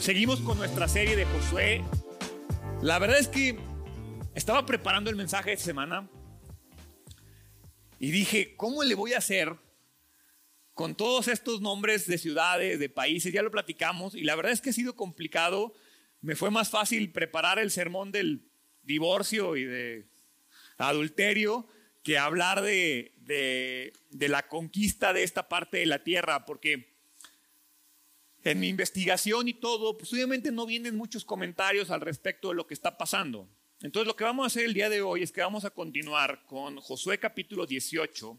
Seguimos con nuestra serie de Josué. La verdad es que estaba preparando el mensaje de semana y dije, ¿cómo le voy a hacer con todos estos nombres de ciudades, de países? Ya lo platicamos y la verdad es que ha sido complicado. Me fue más fácil preparar el sermón del divorcio y de adulterio que hablar de, de la conquista de esta parte de la tierra, porque en mi investigación y todo, pues obviamente no vienen muchos comentarios al respecto de lo que está pasando. Entonces lo que vamos a hacer el día de hoy es que vamos a continuar con Josué capítulo 18,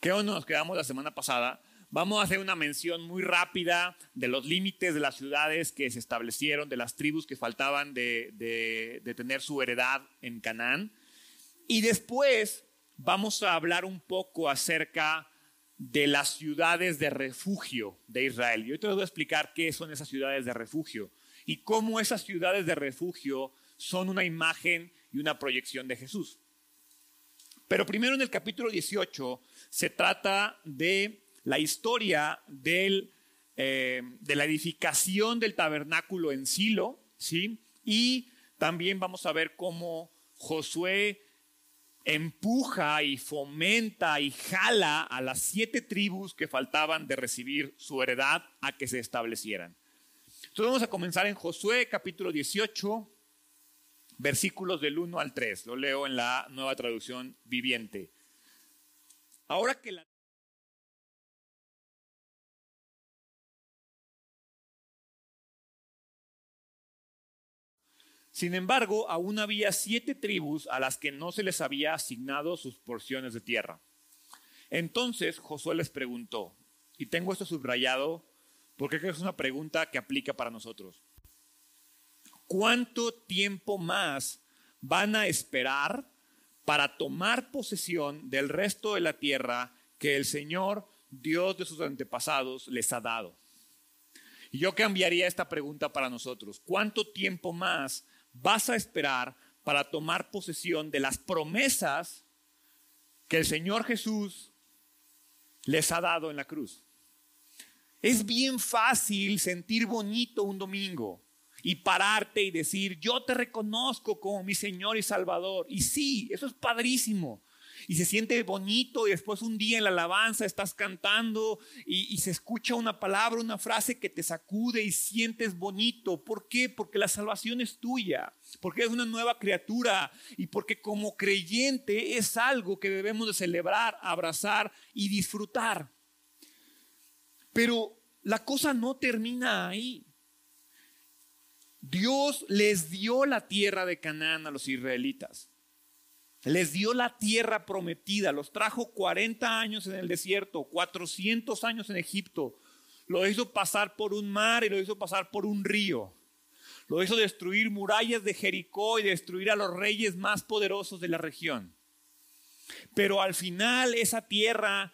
que nos quedamos la semana pasada. Vamos a hacer una mención muy rápida de los límites de las ciudades que se establecieron, de las tribus que faltaban de, tener su heredad en Canaán. Y después vamos a hablar un poco acerca de las ciudades de refugio de Israel. Y hoy te voy a explicar qué son esas ciudades de refugio y cómo esas ciudades de refugio son una imagen y una proyección de Jesús. Pero primero en el capítulo 18 se trata de la historia del, eh, de la edificación del tabernáculo en Silo, ¿sí? Y también vamos a ver cómo Josué empuja y fomenta y jala a las siete tribus que faltaban de recibir su heredad a que se establecieran. Entonces vamos a comenzar en Josué capítulo 18, versículos del 1 al 3. Lo leo en la nueva traducción viviente. Ahora que la Sin embargo, aún había siete tribus a las que no se les había asignado sus porciones de tierra. Entonces Josué les preguntó, y tengo esto subrayado porque es una pregunta que aplica para nosotros. ¿Cuánto tiempo más van a esperar para tomar posesión del resto de la tierra que el Señor, Dios de sus antepasados, les ha dado? Y yo cambiaría esta pregunta para nosotros. ¿Cuánto tiempo más vas a esperar para tomar posesión de las promesas que el Señor Jesús les ha dado en la cruz. Es bien fácil sentir bonito un domingo y pararte y decir, yo te reconozco como mi Señor y Salvador. Y sí, eso es padrísimo y se siente bonito y después un día en la alabanza estás cantando y, se escucha una palabra, una frase que te sacude y sientes bonito. ¿Por qué? Porque la salvación es tuya, porque es una nueva criatura y porque como creyente es algo que debemos de celebrar, abrazar y disfrutar. Pero la cosa no termina ahí. Dios les dio la tierra de Canaán a los israelitas les dio la tierra prometida, los trajo 40 años en el desierto, 400 años en Egipto, lo hizo pasar por un mar y lo hizo pasar por un río. Lo hizo destruir murallas de Jericó y destruir a los reyes más poderosos de la región. Pero al final esa tierra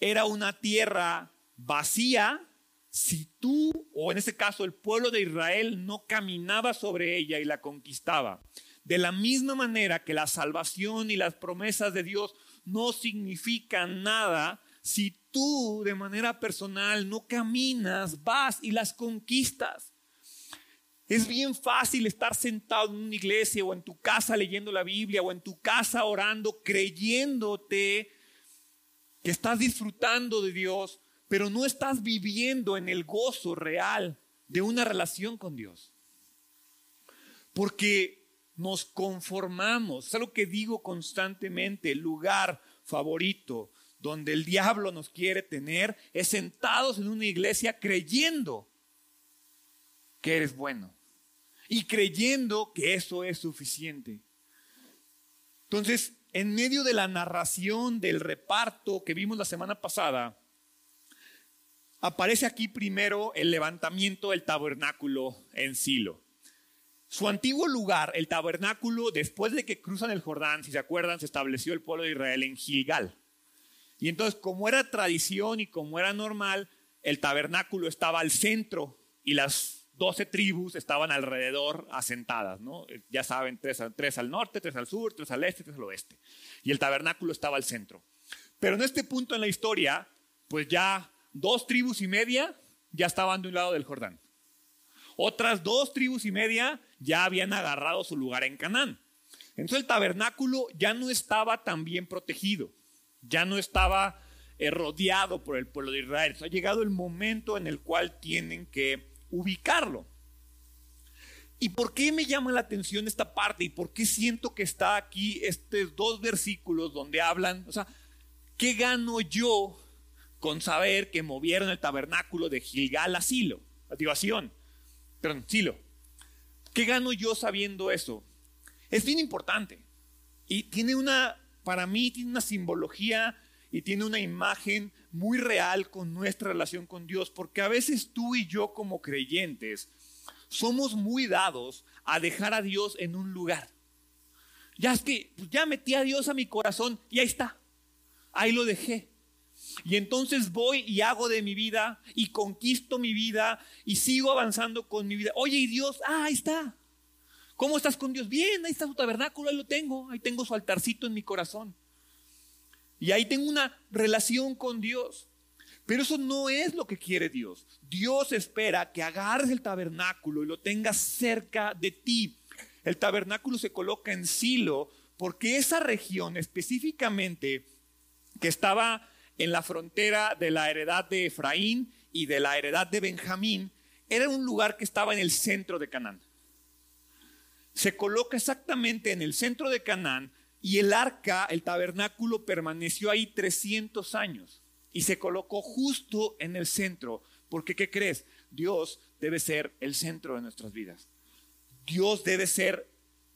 era una tierra vacía si tú, o en este caso el pueblo de Israel, no caminaba sobre ella y la conquistaba. De la misma manera que la salvación y las promesas de Dios no significan nada si tú de manera personal no caminas, vas y las conquistas. Es bien fácil estar sentado en una iglesia o en tu casa leyendo la Biblia o en tu casa orando, creyéndote que estás disfrutando de Dios, pero no estás viviendo en el gozo real de una relación con Dios. Porque nos conformamos. Es algo que digo constantemente, el lugar favorito donde el diablo nos quiere tener es sentados en una iglesia creyendo que eres bueno y creyendo que eso es suficiente. Entonces, en medio de la narración del reparto que vimos la semana pasada, aparece aquí primero el levantamiento del tabernáculo en Silo. Su antiguo lugar, el tabernáculo, después de que cruzan el Jordán, si se acuerdan, se estableció el pueblo de Israel en Gilgal. Y entonces, como era tradición y como era normal, el tabernáculo estaba al centro y las 12 tribus estaban alrededor asentadas, ¿no? Ya saben, tres, tres al norte, tres al sur, tres al este, tres al oeste. Y el tabernáculo estaba al centro. Pero en este punto en la historia, pues ya dos tribus y media ya estaban de un lado del Jordán. Otras dos tribus y media ya habían agarrado su lugar en Canaán. Entonces el tabernáculo ya no estaba tan bien protegido, ya no estaba eh, rodeado por el pueblo de Israel. ha llegado el momento en el cual tienen que ubicarlo. ¿Y por qué me llama la atención esta parte? ¿Y por qué siento que está aquí estos dos versículos donde hablan? O sea, ¿qué gano yo con saber que movieron el tabernáculo de Gilgal a Silo? Activación. Perdón, Silo. ¿Qué gano yo sabiendo eso? Es bien importante. Y tiene una, para mí, tiene una simbología y tiene una imagen muy real con nuestra relación con Dios, porque a veces tú y yo como creyentes somos muy dados a dejar a Dios en un lugar. Ya es que pues, ya metí a Dios a mi corazón y ahí está. Ahí lo dejé. Y entonces voy y hago de mi vida y conquisto mi vida y sigo avanzando con mi vida. Oye, y Dios, ah, ahí está. ¿Cómo estás con Dios? Bien, ahí está su tabernáculo, ahí lo tengo. Ahí tengo su altarcito en mi corazón. Y ahí tengo una relación con Dios. Pero eso no es lo que quiere Dios. Dios espera que agarres el tabernáculo y lo tengas cerca de ti. El tabernáculo se coloca en Silo porque esa región específicamente que estaba en la frontera de la heredad de Efraín y de la heredad de Benjamín, era un lugar que estaba en el centro de Canaán. Se coloca exactamente en el centro de Canaán y el arca, el tabernáculo, permaneció ahí 300 años y se colocó justo en el centro. Porque, ¿qué crees? Dios debe ser el centro de nuestras vidas. Dios debe ser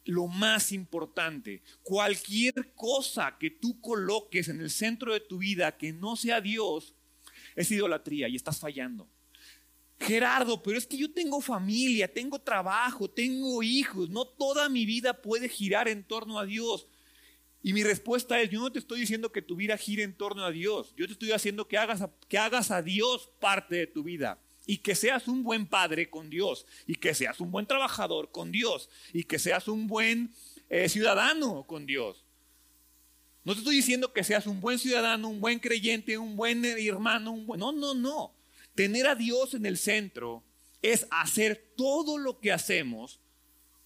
lo más importante. Cualquier cosa que tú coloques en el centro de tu vida que no sea Dios, es idolatría y estás fallando. Gerardo, pero es que yo tengo familia, tengo trabajo, tengo hijos, no toda mi vida puede girar en torno a Dios. Y mi respuesta es, yo no te estoy diciendo que tu vida gire en torno a Dios, yo te estoy haciendo que hagas, que hagas a Dios parte de tu vida y que seas un buen padre con Dios y que seas un buen trabajador con Dios y que seas un buen eh, ciudadano con Dios. No te estoy diciendo que seas un buen ciudadano, un buen creyente, un buen hermano, un buen... No, no, no. Tener a Dios en el centro es hacer todo lo que hacemos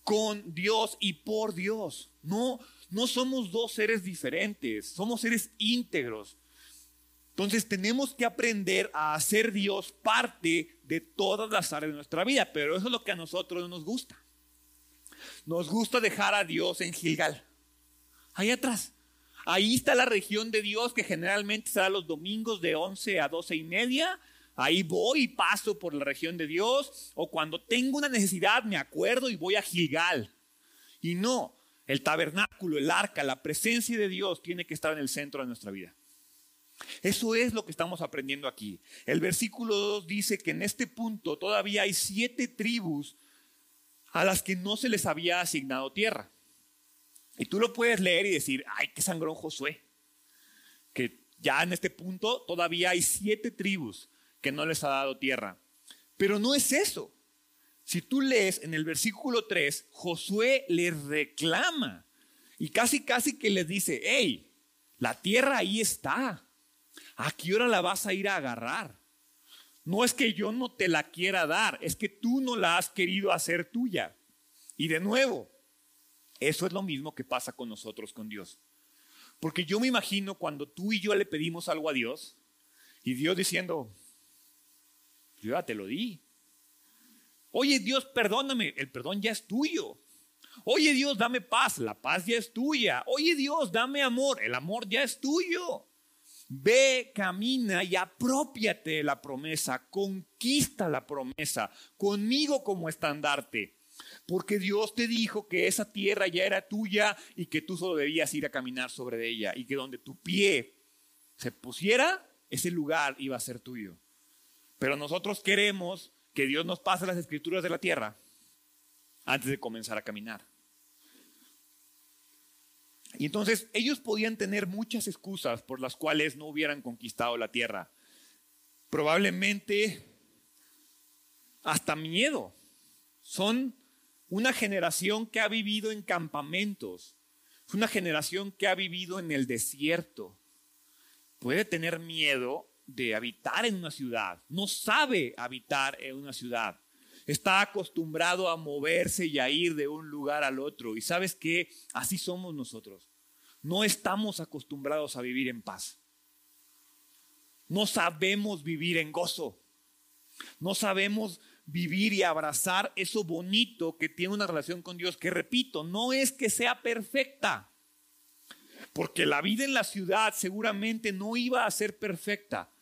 con Dios y por Dios. No, no somos dos seres diferentes, somos seres íntegros. Entonces tenemos que aprender a hacer Dios parte de todas las áreas de nuestra vida, pero eso es lo que a nosotros no nos gusta. Nos gusta dejar a Dios en Gilgal, ahí atrás. Ahí está la región de Dios que generalmente se da los domingos de 11 a 12 y media. Ahí voy y paso por la región de Dios. O cuando tengo una necesidad me acuerdo y voy a Gilgal. Y no, el tabernáculo, el arca, la presencia de Dios tiene que estar en el centro de nuestra vida. Eso es lo que estamos aprendiendo aquí. El versículo 2 dice que en este punto todavía hay siete tribus a las que no se les había asignado tierra. Y tú lo puedes leer y decir, ay, qué sangrón Josué. Que ya en este punto todavía hay siete tribus que no les ha dado tierra. Pero no es eso. Si tú lees en el versículo 3, Josué les reclama y casi, casi que les dice, hey, la tierra ahí está. ¿A qué hora la vas a ir a agarrar? No es que yo no te la quiera dar, es que tú no la has querido hacer tuya. Y de nuevo, eso es lo mismo que pasa con nosotros, con Dios. Porque yo me imagino cuando tú y yo le pedimos algo a Dios y Dios diciendo, yo ya te lo di. Oye Dios, perdóname, el perdón ya es tuyo. Oye Dios, dame paz, la paz ya es tuya. Oye Dios, dame amor, el amor ya es tuyo. Ve, camina y apropiate de la promesa, conquista la promesa conmigo como estandarte. Porque Dios te dijo que esa tierra ya era tuya y que tú solo debías ir a caminar sobre ella y que donde tu pie se pusiera, ese lugar iba a ser tuyo. Pero nosotros queremos que Dios nos pase las escrituras de la tierra antes de comenzar a caminar. Y entonces ellos podían tener muchas excusas por las cuales no hubieran conquistado la tierra. Probablemente hasta miedo. Son una generación que ha vivido en campamentos. Es una generación que ha vivido en el desierto. Puede tener miedo de habitar en una ciudad. No sabe habitar en una ciudad. Está acostumbrado a moverse y a ir de un lugar al otro. Y sabes que así somos nosotros. No estamos acostumbrados a vivir en paz. No sabemos vivir en gozo. No sabemos vivir y abrazar eso bonito que tiene una relación con Dios, que repito, no es que sea perfecta, porque la vida en la ciudad seguramente no iba a ser perfecta,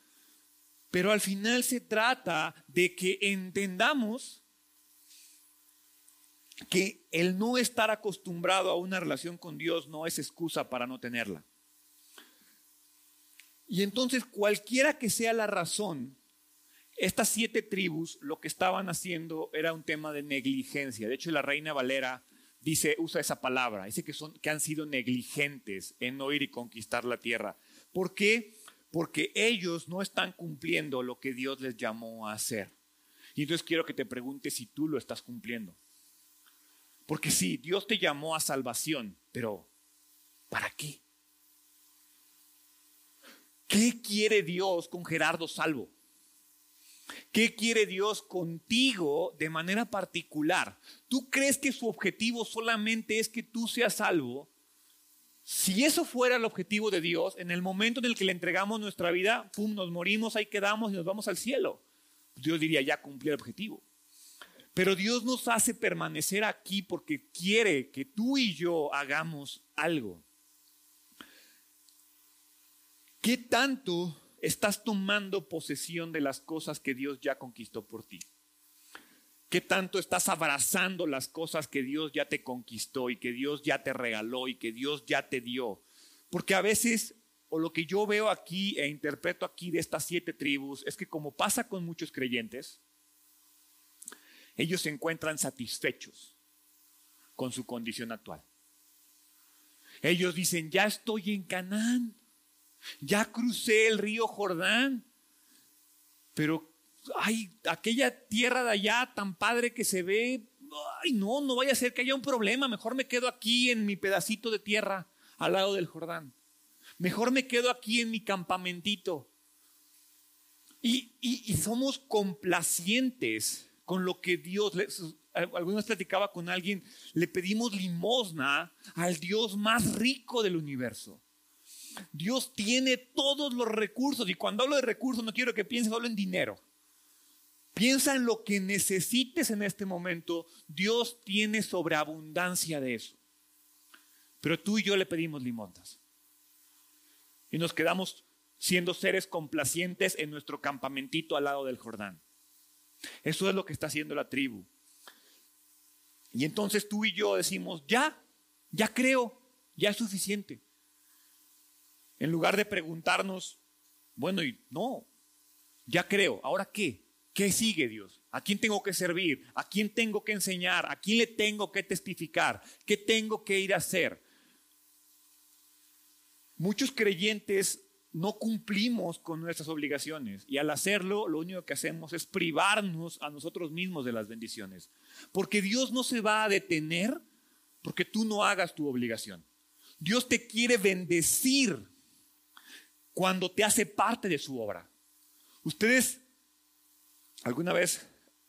pero al final se trata de que entendamos que el no estar acostumbrado a una relación con Dios no es excusa para no tenerla. Y entonces cualquiera que sea la razón, estas siete tribus lo que estaban haciendo era un tema de negligencia. De hecho, la reina Valera dice, usa esa palabra, dice que, son, que han sido negligentes en no ir y conquistar la tierra. ¿Por qué? Porque ellos no están cumpliendo lo que Dios les llamó a hacer. Y entonces quiero que te preguntes si tú lo estás cumpliendo. Porque sí, Dios te llamó a salvación, pero ¿para qué? ¿Qué quiere Dios con Gerardo Salvo? ¿Qué quiere Dios contigo de manera particular? ¿Tú crees que su objetivo solamente es que tú seas salvo? Si eso fuera el objetivo de Dios, en el momento en el que le entregamos nuestra vida, pum, nos morimos, ahí quedamos y nos vamos al cielo. Dios diría, ya cumplí el objetivo. Pero Dios nos hace permanecer aquí porque quiere que tú y yo hagamos algo. ¿Qué tanto estás tomando posesión de las cosas que Dios ya conquistó por ti? ¿Qué tanto estás abrazando las cosas que Dios ya te conquistó y que Dios ya te regaló y que Dios ya te dio? Porque a veces, o lo que yo veo aquí e interpreto aquí de estas siete tribus, es que como pasa con muchos creyentes, ellos se encuentran satisfechos con su condición actual. Ellos dicen, ya estoy en Canaán. Ya crucé el río Jordán, pero ay, aquella tierra de allá tan padre que se ve, ay, no, no vaya a ser que haya un problema, mejor me quedo aquí en mi pedacito de tierra al lado del Jordán. Mejor me quedo aquí en mi campamentito. Y, y, somos complacientes con lo que Dios, alguna vez platicaba con alguien, le pedimos limosna al Dios más rico del universo. Dios tiene todos los recursos. Y cuando hablo de recursos, no quiero que pienses solo en dinero. Piensa en lo que necesites en este momento. Dios tiene sobreabundancia de eso. Pero tú y yo le pedimos limontas. Y nos quedamos siendo seres complacientes en nuestro campamentito al lado del Jordán. Eso es lo que está haciendo la tribu. Y entonces tú y yo decimos, ya, ya creo, ya es suficiente. En lugar de preguntarnos, bueno, y no, ya creo, ¿ahora qué? ¿Qué sigue Dios? ¿A quién tengo que servir? ¿A quién tengo que enseñar? ¿A quién le tengo que testificar? ¿Qué tengo que ir a hacer? Muchos creyentes no cumplimos con nuestras obligaciones y al hacerlo lo único que hacemos es privarnos a nosotros mismos de las bendiciones. Porque Dios no se va a detener porque tú no hagas tu obligación. Dios te quiere bendecir cuando te hace parte de su obra. Ustedes, alguna vez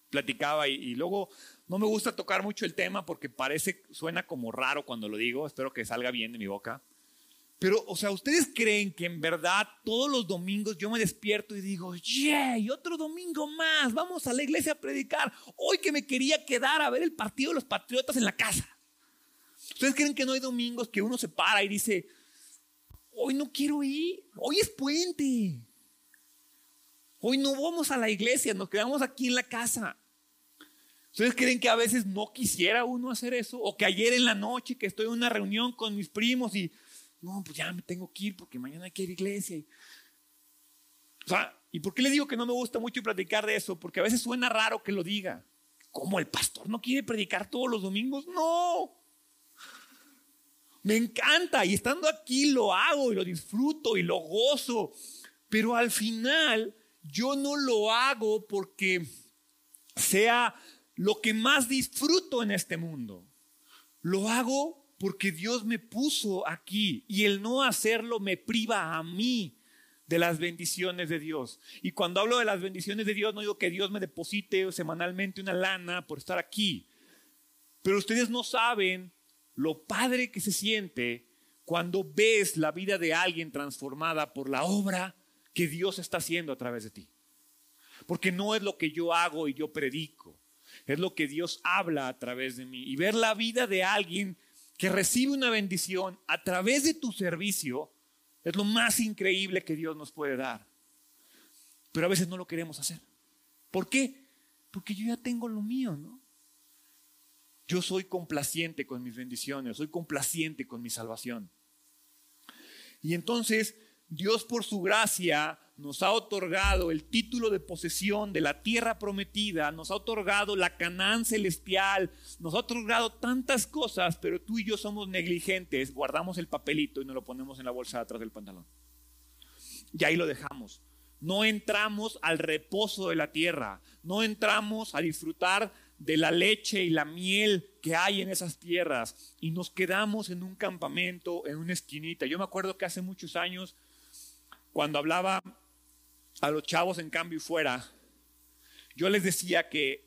platicaba y, luego no me gusta tocar mucho el tema porque parece, suena como raro cuando lo digo, espero que salga bien de mi boca. Pero, o sea, ¿ustedes creen que en verdad todos los domingos yo me despierto y digo, ¡yay! Otro domingo más, vamos a la iglesia a predicar. Hoy que me quería quedar a ver el partido de los patriotas en la casa. ¿Ustedes creen que no hay domingos que uno se para y dice, hoy no quiero ir, hoy es puente. Hoy no vamos a la iglesia, nos quedamos aquí en la casa. ¿Ustedes creen que a veces no quisiera uno hacer eso? O que ayer en la noche que estoy en una reunión con mis primos y, no, pues ya me tengo que ir porque mañana hay que ir a iglesia. O sea, ¿y por qué le digo que no me gusta mucho platicar de eso? Porque a veces suena raro que lo diga. ¿Cómo el pastor no quiere predicar todos los domingos? No. Me encanta y estando aquí lo hago y lo disfruto y lo gozo. Pero al final yo no lo hago porque sea lo que más disfruto en este mundo, lo hago porque Dios me puso aquí y el no hacerlo me priva a mí de las bendiciones de Dios. Y cuando hablo de las bendiciones de Dios, no digo que Dios me deposite semanalmente una lana por estar aquí. Pero ustedes no saben lo padre que se siente cuando ves la vida de alguien transformada por la obra que Dios está haciendo a través de ti. Porque no es lo que yo hago y yo predico, es lo que Dios habla a través de mí. Y ver la vida de alguien que recibe una bendición a través de tu servicio es lo más increíble que Dios nos puede dar. Pero a veces no lo queremos hacer. ¿Por qué? Porque yo ya tengo lo mío, ¿no? Yo soy complaciente con mis bendiciones, soy complaciente con mi salvación. Y entonces Dios por su gracia nos ha otorgado el título de posesión de la tierra prometida, nos ha otorgado la Canaán celestial, nos ha otorgado tantas cosas, pero tú y yo somos negligentes, guardamos el papelito y nos lo ponemos en la bolsa de atrás del pantalón. Y ahí lo dejamos. No entramos al reposo de la tierra, no entramos a disfrutar de la leche y la miel que hay en esas tierras y nos quedamos en un campamento, en una esquinita. Yo me acuerdo que hace muchos años, cuando hablaba a los chavos en cambio y fuera, yo les decía que,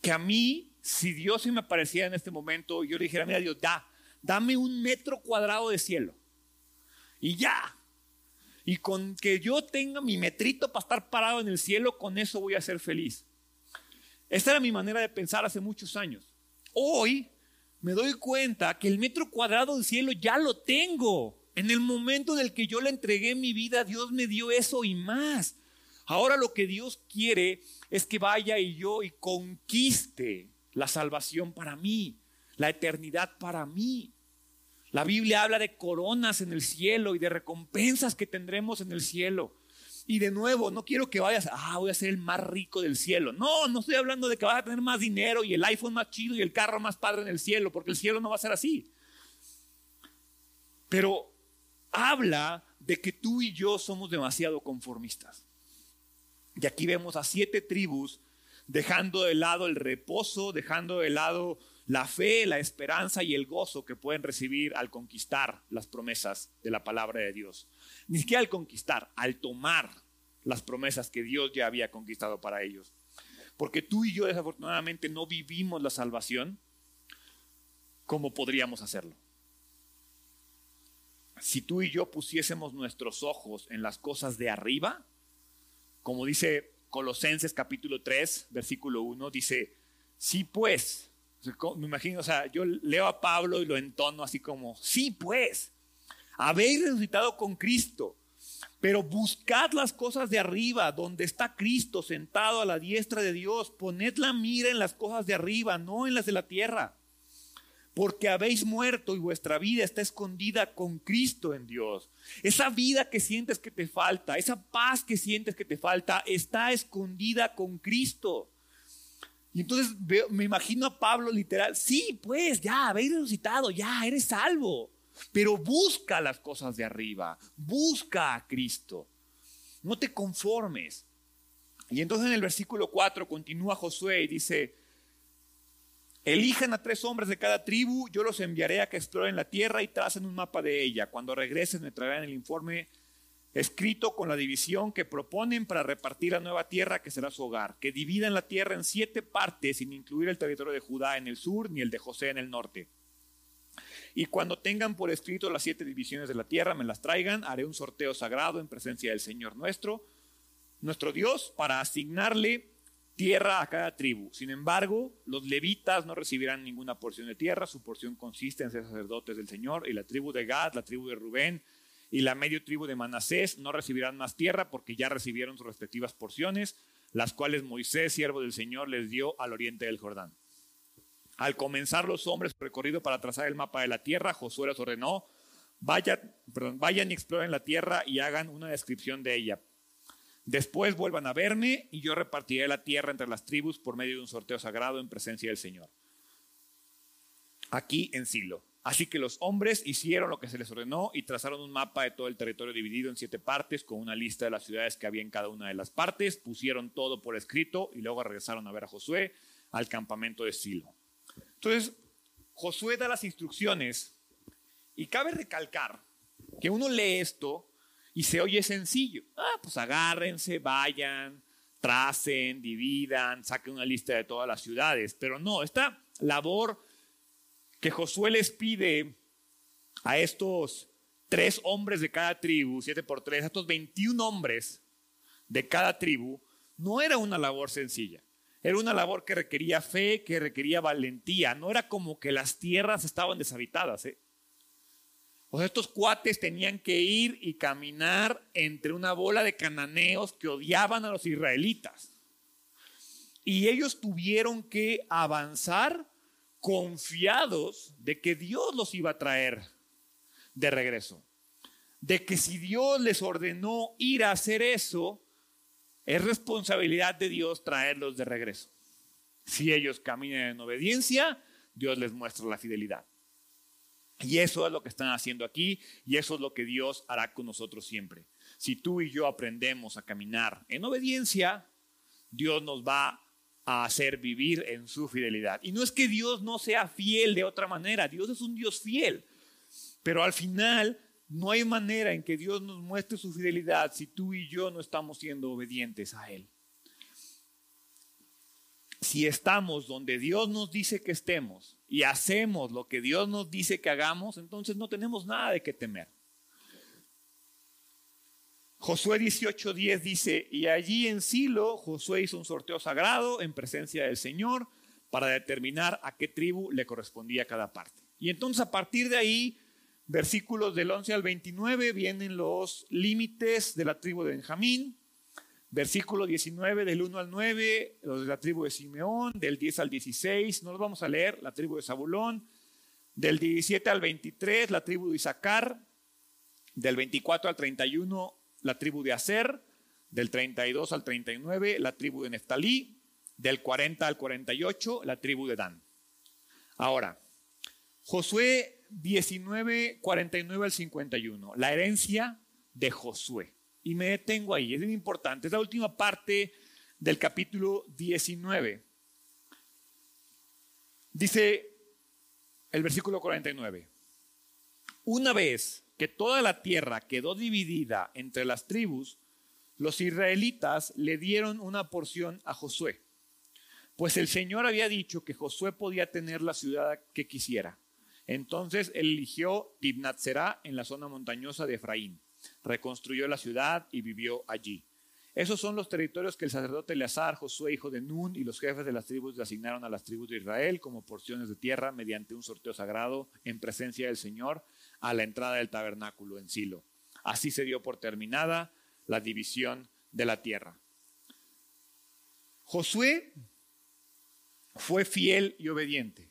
que a mí, si Dios se me apareciera en este momento, yo le dijera, mira Dios, da, dame un metro cuadrado de cielo. Y ya. Y con que yo tenga mi metrito para estar parado en el cielo, con eso voy a ser feliz. Esta era mi manera de pensar hace muchos años. Hoy me doy cuenta que el metro cuadrado del cielo ya lo tengo. En el momento en que yo le entregué mi vida, Dios me dio eso y más. Ahora lo que Dios quiere es que vaya y yo y conquiste la salvación para mí, la eternidad para mí. La Biblia habla de coronas en el cielo y de recompensas que tendremos en el cielo. Y de nuevo, no quiero que vayas, ah, voy a ser el más rico del cielo. No, no estoy hablando de que vas a tener más dinero y el iPhone más chido y el carro más padre en el cielo, porque el cielo no va a ser así. Pero habla de que tú y yo somos demasiado conformistas. Y aquí vemos a siete tribus dejando de lado el reposo, dejando de lado la fe, la esperanza y el gozo que pueden recibir al conquistar las promesas de la palabra de Dios. Ni siquiera al conquistar, al tomar las promesas que Dios ya había conquistado para ellos. Porque tú y yo desafortunadamente no vivimos la salvación como podríamos hacerlo si tú y yo pusiésemos nuestros ojos en las cosas de arriba, como dice Colosenses capítulo 3, versículo 1, dice, sí pues, me imagino, o sea, yo leo a Pablo y lo entono así como, sí pues, habéis resucitado con Cristo, pero buscad las cosas de arriba, donde está Cristo sentado a la diestra de Dios, poned la mira en las cosas de arriba, no en las de la tierra porque habéis muerto y vuestra vida está escondida con Cristo en Dios. Esa vida que sientes que te falta, esa paz que sientes que te falta, está escondida con Cristo. Y entonces me imagino a Pablo literal, sí, pues ya habéis resucitado, ya eres salvo, pero busca las cosas de arriba, busca a Cristo, no te conformes. Y entonces en el versículo 4 continúa Josué y dice, Elijan a tres hombres de cada tribu, yo los enviaré a que exploren la tierra y tracen un mapa de ella. Cuando regresen me traerán el informe escrito con la división que proponen para repartir la nueva tierra que será su hogar, que dividan la tierra en siete partes sin incluir el territorio de Judá en el sur ni el de José en el norte. Y cuando tengan por escrito las siete divisiones de la tierra, me las traigan, haré un sorteo sagrado en presencia del Señor nuestro, nuestro Dios, para asignarle tierra a cada tribu. Sin embargo, los levitas no recibirán ninguna porción de tierra, su porción consiste en ser sacerdotes del Señor, y la tribu de Gad, la tribu de Rubén y la medio tribu de Manasés no recibirán más tierra porque ya recibieron sus respectivas porciones, las cuales Moisés, siervo del Señor, les dio al oriente del Jordán. Al comenzar los hombres recorrido para trazar el mapa de la tierra, Josué les ordenó, vayan, vayan y exploren la tierra y hagan una descripción de ella Después vuelvan a verme y yo repartiré la tierra entre las tribus por medio de un sorteo sagrado en presencia del Señor. Aquí en Silo. Así que los hombres hicieron lo que se les ordenó y trazaron un mapa de todo el territorio dividido en siete partes con una lista de las ciudades que había en cada una de las partes. Pusieron todo por escrito y luego regresaron a ver a Josué al campamento de Silo. Entonces, Josué da las instrucciones y cabe recalcar que uno lee esto y se oye sencillo. Ah, pues agárrense, vayan, tracen, dividan, saquen una lista de todas las ciudades. Pero no, esta labor que Josué les pide a estos tres hombres de cada tribu, siete por tres, a estos 21 hombres de cada tribu, no era una labor sencilla. Era una labor que requería fe, que requería valentía. No era como que las tierras estaban deshabitadas. ¿eh? O sea, estos cuates tenían que ir y caminar entre una bola de cananeos que odiaban a los israelitas. Y ellos tuvieron que avanzar confiados de que Dios los iba a traer de regreso. De que si Dios les ordenó ir a hacer eso, es responsabilidad de Dios traerlos de regreso. Si ellos caminan en obediencia, Dios les muestra la fidelidad. Y eso es lo que están haciendo aquí y eso es lo que Dios hará con nosotros siempre. Si tú y yo aprendemos a caminar en obediencia, Dios nos va a hacer vivir en su fidelidad. Y no es que Dios no sea fiel de otra manera, Dios es un Dios fiel. Pero al final no hay manera en que Dios nos muestre su fidelidad si tú y yo no estamos siendo obedientes a Él. Si estamos donde Dios nos dice que estemos y hacemos lo que Dios nos dice que hagamos, entonces no tenemos nada de qué temer. Josué 18:10 dice, y allí en Silo Josué hizo un sorteo sagrado en presencia del Señor para determinar a qué tribu le correspondía cada parte. Y entonces a partir de ahí, versículos del 11 al 29, vienen los límites de la tribu de Benjamín, versículo 19 del 1 al 9, los de la tribu de Simeón, del 10 al 16, no los vamos a leer, la tribu de Zabulón, del 17 al 23, la tribu de Isaacar, del 24 al 31, la tribu de Aser, del 32 al 39, la tribu de Neftalí, del 40 al 48, la tribu de Dan. Ahora, Josué 19, 49 al 51, la herencia de Josué. Y me detengo ahí, es muy importante, es la última parte del capítulo 19. Dice el versículo 49, una vez que toda la tierra quedó dividida entre las tribus, los israelitas le dieron una porción a Josué, pues el Señor había dicho que Josué podía tener la ciudad que quisiera. Entonces eligió Tibnat en la zona montañosa de Efraín, reconstruyó la ciudad y vivió allí. Esos son los territorios que el sacerdote Eleazar, Josué, hijo de Nun, y los jefes de las tribus le asignaron a las tribus de Israel como porciones de tierra mediante un sorteo sagrado en presencia del Señor a la entrada del tabernáculo en Silo. Así se dio por terminada la división de la tierra. Josué fue fiel y obediente.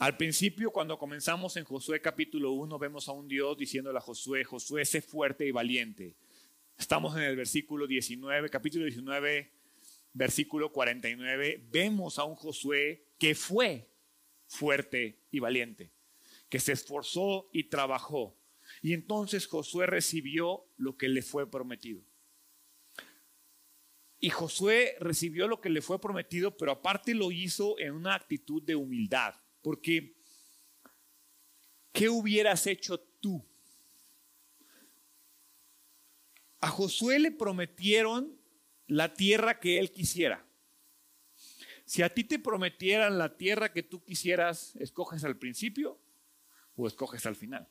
Al principio, cuando comenzamos en Josué capítulo 1, vemos a un Dios diciéndole a Josué, Josué, sé fuerte y valiente. Estamos en el versículo 19, capítulo 19, versículo 49. Vemos a un Josué que fue fuerte y valiente que se esforzó y trabajó. Y entonces Josué recibió lo que le fue prometido. Y Josué recibió lo que le fue prometido, pero aparte lo hizo en una actitud de humildad. Porque, ¿qué hubieras hecho tú? A Josué le prometieron la tierra que él quisiera. Si a ti te prometieran la tierra que tú quisieras, ¿escoges al principio o escoges al final.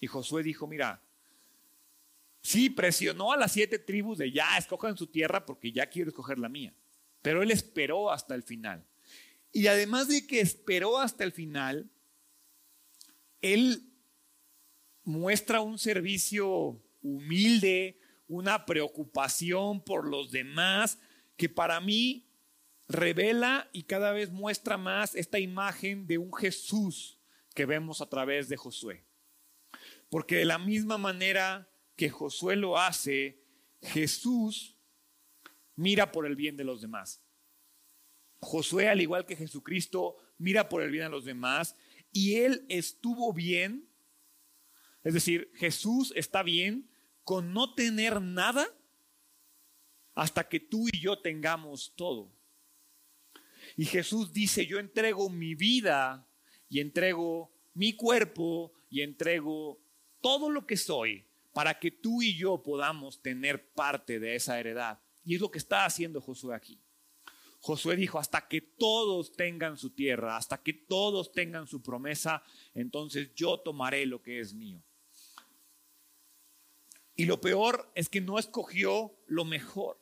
Y Josué dijo, mira, sí, presionó a las siete tribus de ya, escojan su tierra porque ya quiero escoger la mía. Pero él esperó hasta el final. Y además de que esperó hasta el final, él muestra un servicio humilde, una preocupación por los demás, que para mí revela y cada vez muestra más esta imagen de un Jesús que vemos a través de Josué. Porque de la misma manera que Josué lo hace, Jesús mira por el bien de los demás. Josué, al igual que Jesucristo, mira por el bien a los demás y él estuvo bien. Es decir, Jesús está bien con no tener nada hasta que tú y yo tengamos todo. Y Jesús dice, yo entrego mi vida y entrego mi cuerpo y entrego todo lo que soy para que tú y yo podamos tener parte de esa heredad. Y es lo que está haciendo Josué aquí. Josué dijo, hasta que todos tengan su tierra, hasta que todos tengan su promesa, entonces yo tomaré lo que es mío. Y lo peor es que no escogió lo mejor,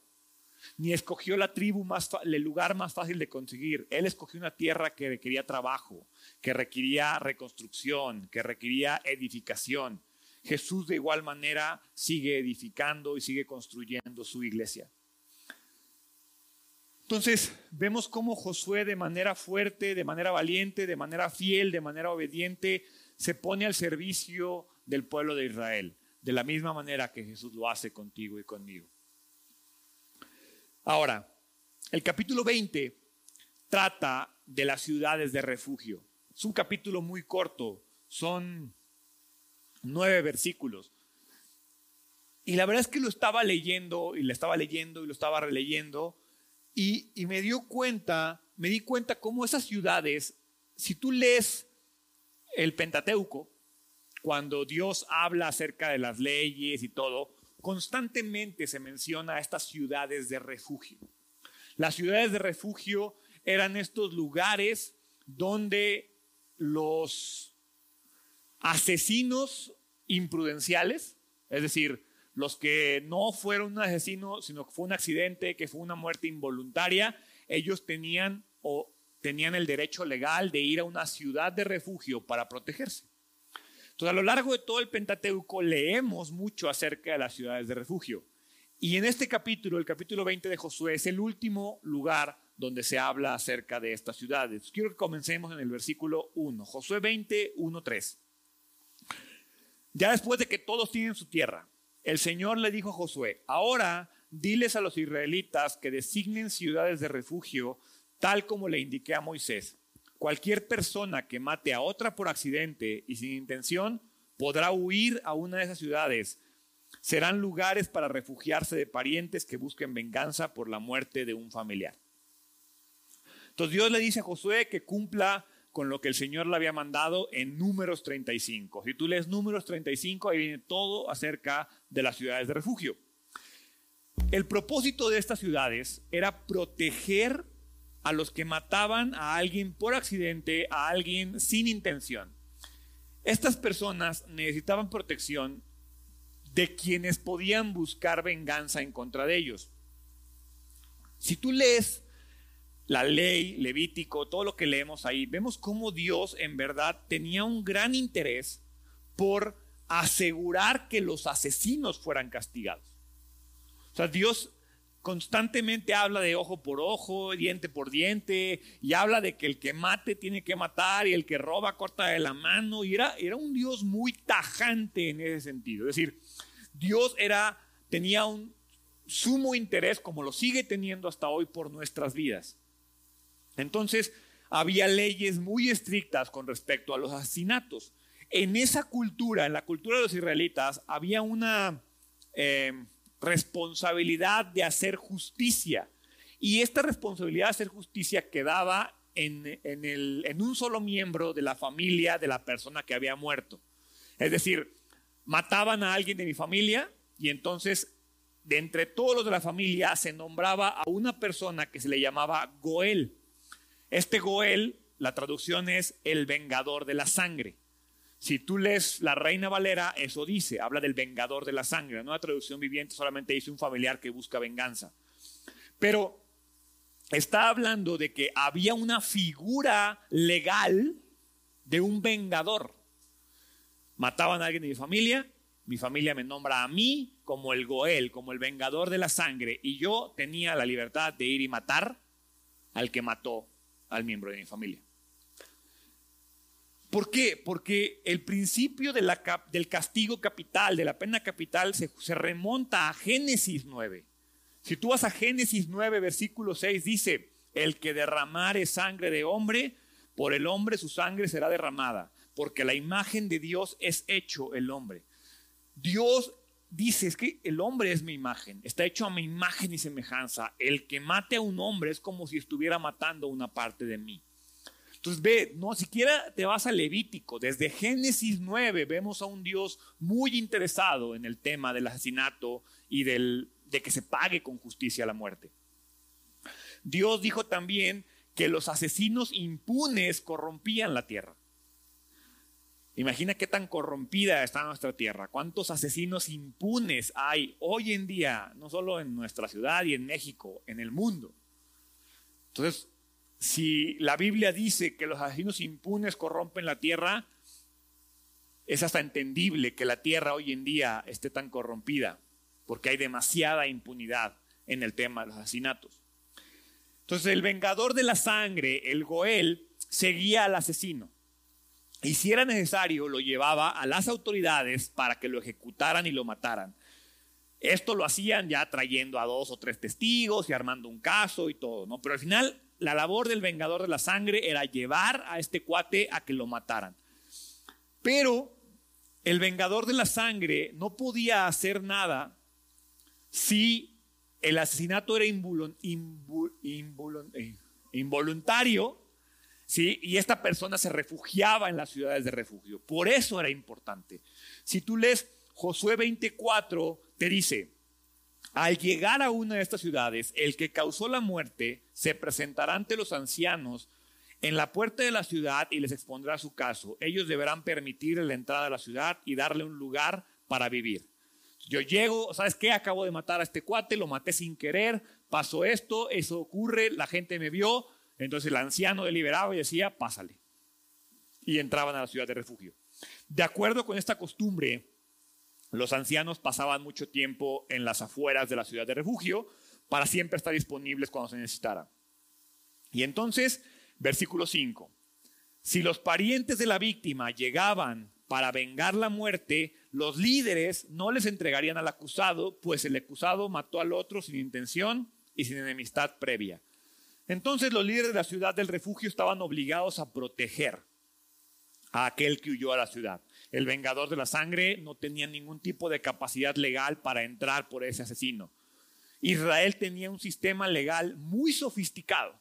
ni escogió la tribu más, el lugar más fácil de conseguir. Él escogió una tierra que requería trabajo, que requería reconstrucción, que requería edificación. Jesús de igual manera sigue edificando y sigue construyendo su iglesia. Entonces vemos cómo Josué de manera fuerte, de manera valiente, de manera fiel, de manera obediente, se pone al servicio del pueblo de Israel, de la misma manera que Jesús lo hace contigo y conmigo. Ahora, el capítulo 20 trata de las ciudades de refugio. Es un capítulo muy corto, son nueve versículos. Y la verdad es que lo estaba leyendo y lo estaba leyendo y lo estaba releyendo y, me dio cuenta, me di cuenta cómo esas ciudades, si tú lees el Pentateuco, cuando Dios habla acerca de las leyes y todo, constantemente se menciona a estas ciudades de refugio. Las ciudades de refugio eran estos lugares donde los asesinos imprudenciales, es decir, los que no fueron un asesino, sino que fue un accidente, que fue una muerte involuntaria, ellos tenían o tenían el derecho legal de ir a una ciudad de refugio para protegerse. Entonces, a lo largo de todo el Pentateuco leemos mucho acerca de las ciudades de refugio. Y en este capítulo, el capítulo 20 de Josué, es el último lugar donde se habla acerca de estas ciudades. Quiero que comencemos en el versículo 1, Josué 20, 1, 3. Ya después de que todos tienen su tierra, el Señor le dijo a Josué, ahora diles a los israelitas que designen ciudades de refugio, tal como le indiqué a Moisés. Cualquier persona que mate a otra por accidente y sin intención podrá huir a una de esas ciudades. Serán lugares para refugiarse de parientes que busquen venganza por la muerte de un familiar. Entonces Dios le dice a Josué que cumpla con lo que el Señor le había mandado en números 35. Si tú lees números 35, ahí viene todo acerca de las ciudades de refugio. El propósito de estas ciudades era proteger a los que mataban a alguien por accidente, a alguien sin intención. Estas personas necesitaban protección de quienes podían buscar venganza en contra de ellos. Si tú lees la ley, Levítico, todo lo que leemos ahí, vemos cómo Dios en verdad tenía un gran interés por asegurar que los asesinos fueran castigados. O sea, Dios constantemente habla de ojo por ojo, diente por diente, y habla de que el que mate tiene que matar y el que roba corta de la mano, y era, era un Dios muy tajante en ese sentido. Es decir, Dios era, tenía un sumo interés, como lo sigue teniendo hasta hoy, por nuestras vidas. Entonces, había leyes muy estrictas con respecto a los asesinatos. En esa cultura, en la cultura de los israelitas, había una eh, responsabilidad de hacer justicia. Y esta responsabilidad de hacer justicia quedaba en, en un solo miembro de la familia de la persona que había muerto. Es decir, mataban a alguien de mi familia y entonces de entre todos los de la familia se nombraba a una persona que se le llamaba Goel. Este Goel, la traducción es el vengador de la sangre. Si tú lees la Reina Valera, eso dice, habla del vengador de la sangre. La traducción viviente solamente dice un familiar que busca venganza. Pero está hablando de que había una figura legal de un vengador. Mataban a alguien de mi familia, mi familia me nombra a mí como el Goel, como el vengador de la sangre, y yo tenía la libertad de ir y matar al que mató al miembro de mi familia. ¿Por qué? Porque el principio del castigo capital, de la pena capital, se, se remonta a Génesis 9. Si tú vas a Génesis 9, versículo 6, dice, el que derramare sangre de hombre, Por el hombre su sangre será derramada, porque la imagen de Dios es hecho el hombre. Dios dice, es que el hombre es mi imagen, está hecho a mi imagen y semejanza. El que mate a un hombre es como si estuviera matando una parte de mí. Entonces ve, no siquiera te vas a Levítico, desde Génesis 9 vemos a un Dios muy interesado en el tema del asesinato y del, de que se pague con justicia la muerte. Dios dijo también que los asesinos impunes corrompían la tierra. Imagina qué tan corrompida está nuestra tierra, cuántos asesinos impunes hay hoy en día, no solo en nuestra ciudad y en México, en el mundo. Entonces, si la Biblia dice que los asesinos impunes corrompen la tierra, es hasta entendible que la tierra hoy en día esté tan corrompida, porque hay demasiada impunidad en el tema de los asesinatos. Entonces el vengador de la sangre, el Goel, seguía al asesino. Y si era necesario, lo llevaba a las autoridades para que lo ejecutaran y lo mataran. Esto lo hacían ya trayendo a dos o tres testigos y armando un caso y todo, ¿no? Pero al final, la labor del vengador de la sangre era llevar a este cuate a que lo mataran. Pero el vengador de la sangre no podía hacer nada si el asesinato era eh, involuntario ¿sí? Y esta persona se refugiaba en las ciudades de refugio. Por eso era importante. Si tú lees Josué 24, te dice, al llegar a una de estas ciudades, el que causó la muerte se presentará ante los ancianos en la puerta de la ciudad y les expondrá su caso. Ellos deberán permitir la entrada a la ciudad y darle un lugar para vivir. Yo llego, ¿sabes qué? Acabo de matar a este cuate, lo maté sin querer, pasó esto, eso ocurre, la gente me vio, entonces el anciano deliberaba y decía, pásale. Y entraban a la ciudad de refugio. De acuerdo con esta costumbre, los ancianos pasaban mucho tiempo en las afueras de la ciudad de refugio para siempre estar disponibles cuando se necesitara. Y entonces, versículo 5, si los parientes de la víctima llegaban para vengar la muerte, los líderes no les entregarían al acusado, pues el acusado mató al otro sin intención y sin enemistad previa. Entonces los líderes de la ciudad del refugio estaban obligados a proteger a aquel que huyó a la ciudad. El vengador de la sangre no tenía ningún tipo de capacidad legal para entrar por ese asesino. Israel tenía un sistema legal muy sofisticado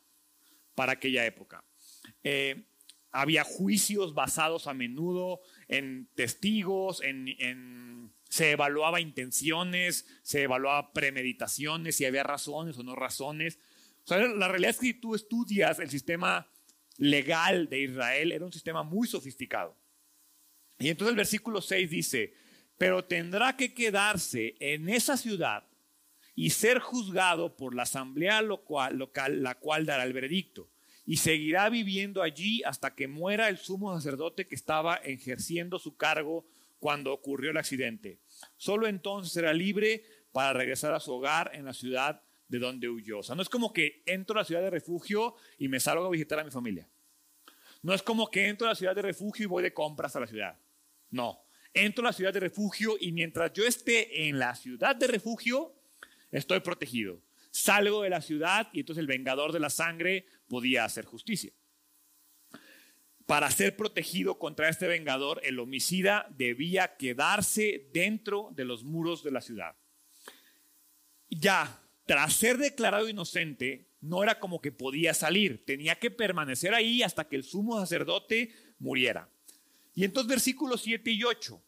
para aquella época. Eh, había juicios basados a menudo en testigos, en, se evaluaba intenciones, se evaluaba premeditaciones, si había razones o no razones la realidad es que si tú estudias el sistema legal de Israel, era un sistema muy sofisticado. Y entonces el versículo 6 dice, pero tendrá que quedarse en esa ciudad y ser juzgado por la asamblea local, local, la cual dará el veredicto. Y seguirá viviendo allí hasta que muera el sumo sacerdote que estaba ejerciendo su cargo cuando ocurrió el accidente. Solo entonces será libre para regresar a su hogar en la ciudad de donde huyó. O sea, no es como que entro a la ciudad de refugio y me salgo a visitar a mi familia. No es como que entro a la ciudad de refugio y voy de compras a la ciudad. No, entro a la ciudad de refugio y mientras yo esté en la ciudad de refugio, estoy protegido. Salgo de la ciudad y entonces el vengador de la sangre podía hacer justicia. Para ser protegido contra este vengador, el homicida debía quedarse dentro de los muros de la ciudad. Ya, tras ser declarado inocente, no era como que podía salir, tenía que permanecer ahí hasta que el sumo sacerdote muriera. Y entonces versículos 7 y 8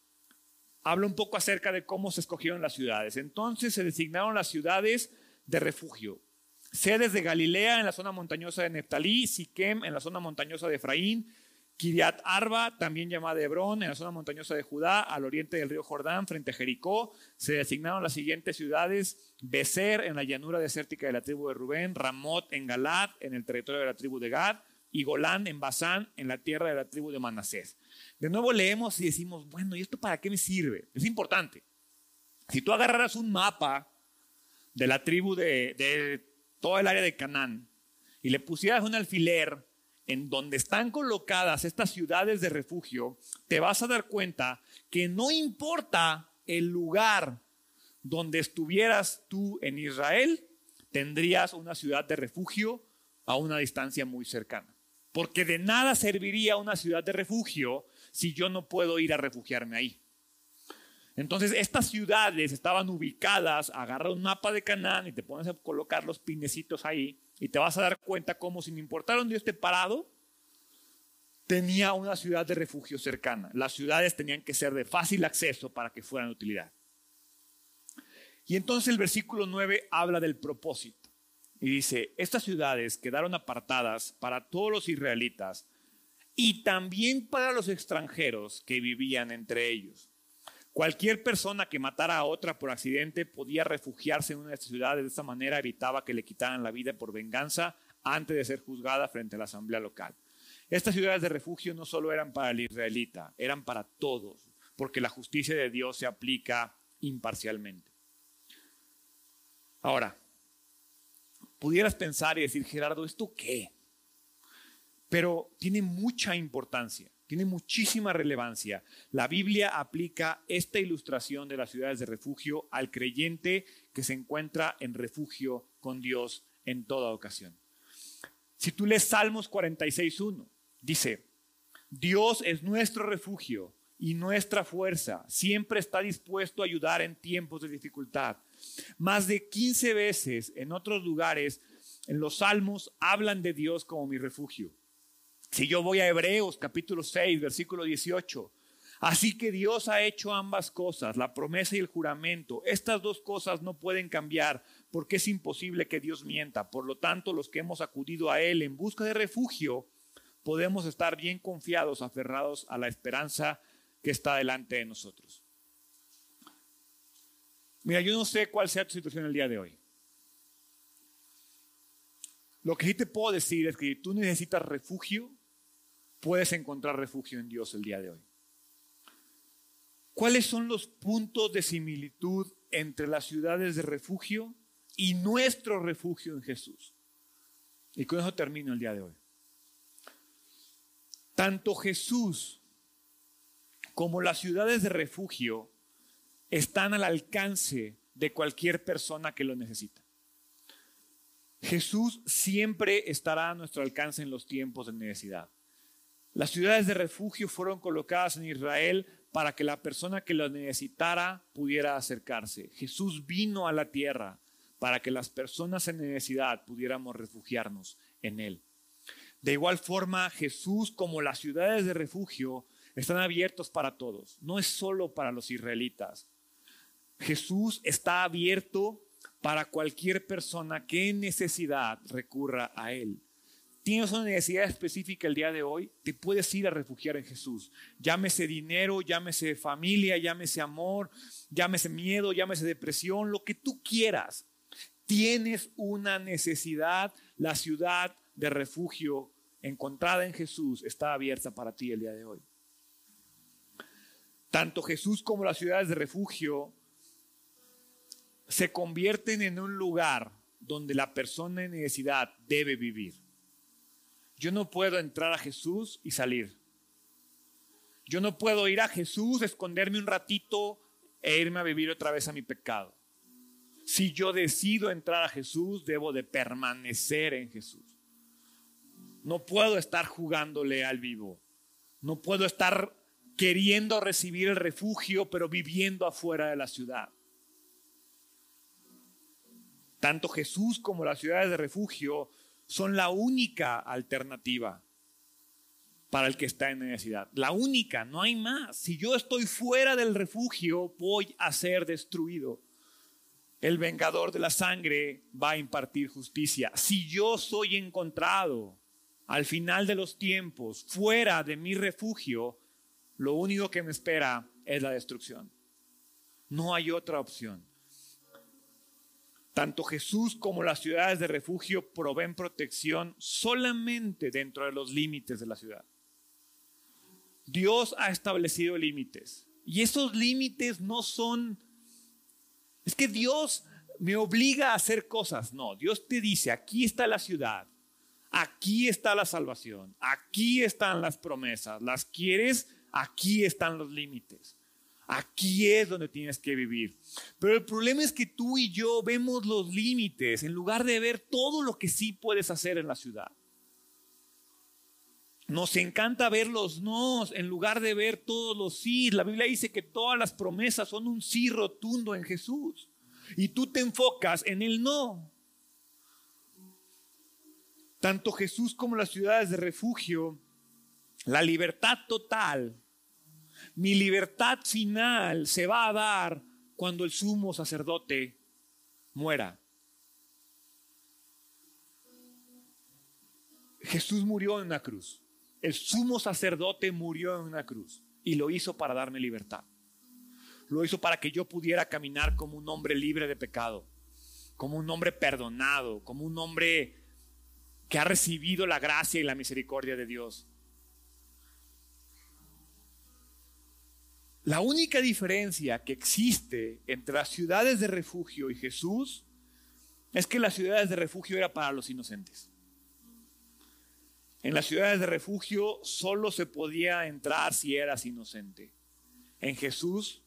habla un poco acerca de cómo se escogieron las ciudades. Entonces se designaron las ciudades de refugio. Sedes de Galilea en la zona montañosa de Neftalí, Siquem en la zona montañosa de Efraín, Kiriat Arba, también llamada Hebrón, en la zona montañosa de Judá, al oriente del río Jordán, frente a Jericó. Se designaron las siguientes ciudades: Becer, en la llanura desértica de la tribu de Rubén, Ramot, en Galad, en el territorio de la tribu de Gad, y Golán, en Basán, en la tierra de la tribu de Manasés. De nuevo leemos y decimos, bueno, ¿y esto para qué me sirve? Es importante. Si tú agarraras un mapa de la tribu de, de todo el área de Canaán y le pusieras un alfiler en donde están colocadas estas ciudades de refugio, te vas a dar cuenta que no importa el lugar donde estuvieras tú en Israel, tendrías una ciudad de refugio a una distancia muy cercana. porque de nada serviría una ciudad de refugio si yo no puedo ir a refugiarme ahí. Entonces, estas ciudades estaban ubicadas, agarra un mapa de Canaán y te pones a colocar los pinecitos ahí y te vas a dar cuenta cómo sin importar donde yo esté parado, tenía una ciudad de refugio cercana. Las ciudades tenían que ser de fácil acceso para que fueran de utilidad. Y entonces el versículo 9 habla del propósito. Y dice, estas ciudades quedaron apartadas para todos los israelitas y también para los extranjeros que vivían entre ellos. Cualquier persona que matara a otra por accidente podía refugiarse en una de estas ciudades. De esta manera evitaba que le quitaran la vida por venganza antes de ser juzgada frente a la asamblea local. Estas ciudades de refugio no solo eran para el israelita, eran para todos, porque la justicia de Dios se aplica imparcialmente. Ahora, pudieras pensar y decir, Gerardo, ¿esto qué? Pero tiene mucha importancia, tiene muchísima relevancia. La Biblia aplica esta ilustración de las ciudades de refugio al creyente que se encuentra en refugio con Dios en toda ocasión. Si tú lees Salmos 46.1, dice, Dios es nuestro refugio y nuestra fuerza, siempre está dispuesto a ayudar en tiempos de dificultad. Más de 15 veces en otros lugares, en los salmos, hablan de Dios como mi refugio. Si yo voy a Hebreos capítulo 6, versículo 18, así que Dios ha hecho ambas cosas, la promesa y el juramento. Estas dos cosas no pueden cambiar porque es imposible que Dios mienta. Por lo tanto, los que hemos acudido a Él en busca de refugio, podemos estar bien confiados, aferrados a la esperanza que está delante de nosotros. Mira, yo no sé cuál sea tu situación el día de hoy. Lo que sí te puedo decir es que tú necesitas refugio, puedes encontrar refugio en Dios el día de hoy. ¿Cuáles son los puntos de similitud entre las ciudades de refugio y nuestro refugio en Jesús? Y con eso termino el día de hoy. Tanto Jesús como las ciudades de refugio están al alcance de cualquier persona que lo necesita. Jesús siempre estará a nuestro alcance en los tiempos de necesidad. Las ciudades de refugio fueron colocadas en Israel para que la persona que lo necesitara pudiera acercarse. Jesús vino a la tierra para que las personas en necesidad pudiéramos refugiarnos en Él. De igual forma, Jesús como las ciudades de refugio están abiertos para todos, no es solo para los israelitas. Jesús está abierto para cualquier persona que en necesidad recurra a Él. Tienes una necesidad específica el día de hoy, te puedes ir a refugiar en Jesús. Llámese dinero, llámese familia, llámese amor, llámese miedo, llámese depresión, lo que tú quieras. Tienes una necesidad, la ciudad de refugio encontrada en Jesús está abierta para ti el día de hoy. Tanto Jesús como las ciudades de refugio se convierten en un lugar donde la persona en necesidad debe vivir. Yo no puedo entrar a Jesús y salir. Yo no puedo ir a Jesús, esconderme un ratito e irme a vivir otra vez a mi pecado. Si yo decido entrar a Jesús, debo de permanecer en Jesús. No puedo estar jugándole al vivo. No puedo estar queriendo recibir el refugio, pero viviendo afuera de la ciudad. Tanto Jesús como las ciudades de refugio son la única alternativa para el que está en necesidad. La única, no hay más. Si yo estoy fuera del refugio, voy a ser destruido. El vengador de la sangre va a impartir justicia. Si yo soy encontrado al final de los tiempos fuera de mi refugio, lo único que me espera es la destrucción. No hay otra opción. Tanto Jesús como las ciudades de refugio proveen protección solamente dentro de los límites de la ciudad. Dios ha establecido límites y esos límites no son... Es que Dios me obliga a hacer cosas. No, Dios te dice, aquí está la ciudad, aquí está la salvación, aquí están las promesas. ¿Las quieres? Aquí están los límites. Aquí es donde tienes que vivir. Pero el problema es que tú y yo vemos los límites en lugar de ver todo lo que sí puedes hacer en la ciudad. nos encanta ver los no en lugar de ver todos los sí. La Biblia dice que todas las promesas son un sí rotundo en Jesús. Y tú te enfocas en el no. Tanto Jesús como las ciudades de refugio, la libertad total, mi libertad final se va a dar cuando el sumo sacerdote muera. Jesús murió en una cruz. El sumo sacerdote murió en una cruz y lo hizo para darme libertad. Lo hizo para que yo pudiera caminar como un hombre libre de pecado, como un hombre perdonado, como un hombre que ha recibido la gracia y la misericordia de Dios. La única diferencia que existe entre las ciudades de refugio y Jesús es que las ciudades de refugio era para los inocentes. En las ciudades de refugio solo se podía entrar si eras inocente. En Jesús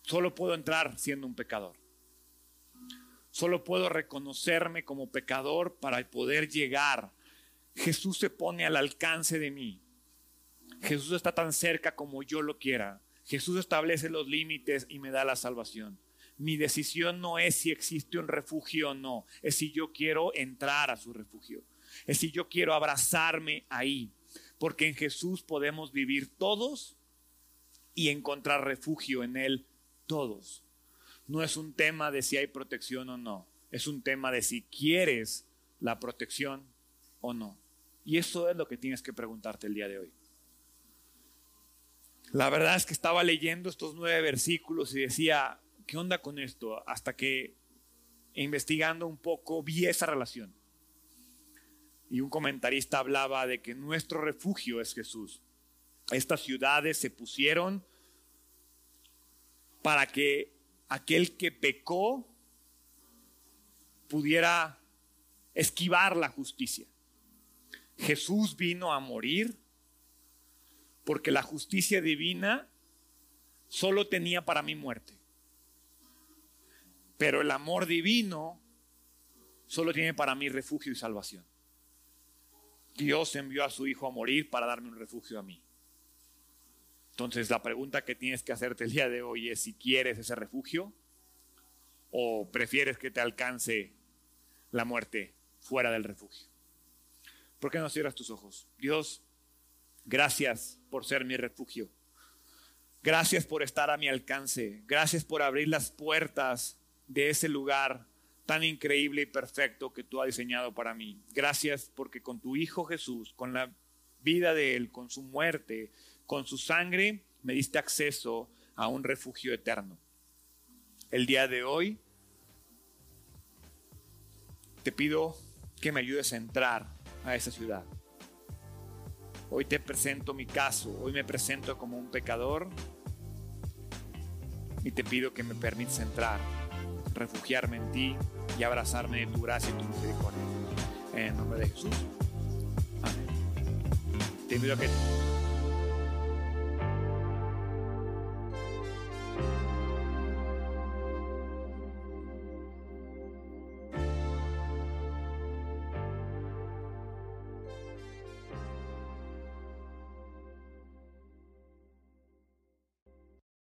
solo puedo entrar siendo un pecador. Solo puedo reconocerme como pecador para poder llegar. Jesús se pone al alcance de mí. Jesús está tan cerca como yo lo quiera. Jesús establece los límites y me da la salvación. Mi decisión no es si existe un refugio o no, es si yo quiero entrar a su refugio es si yo quiero abrazarme ahí, porque en Jesús podemos vivir todos y encontrar refugio en Él todos. No es un tema de si hay protección o no, es un tema de si quieres la protección o no. Y eso es lo que tienes que preguntarte el día de hoy. La verdad es que estaba leyendo estos nueve versículos y decía, ¿qué onda con esto? Hasta que investigando un poco vi esa relación. Y un comentarista hablaba de que nuestro refugio es Jesús. Estas ciudades se pusieron para que aquel que pecó pudiera esquivar la justicia. Jesús vino a morir porque la justicia divina solo tenía para mí muerte. Pero el amor divino solo tiene para mí refugio y salvación. Dios envió a su Hijo a morir para darme un refugio a mí. Entonces la pregunta que tienes que hacerte el día de hoy es si quieres ese refugio o prefieres que te alcance la muerte fuera del refugio. ¿Por qué no cierras tus ojos? Dios, gracias por ser mi refugio. Gracias por estar a mi alcance. Gracias por abrir las puertas de ese lugar tan increíble y perfecto que tú has diseñado para mí. Gracias porque con tu Hijo Jesús, con la vida de Él, con su muerte, con su sangre, me diste acceso a un refugio eterno. El día de hoy te pido que me ayudes a entrar a esa ciudad. Hoy te presento mi caso, hoy me presento como un pecador y te pido que me permitas entrar, refugiarme en ti y abrazarme de tu gracia y tu misericordia. En el nombre de Jesús. Amén. Te a que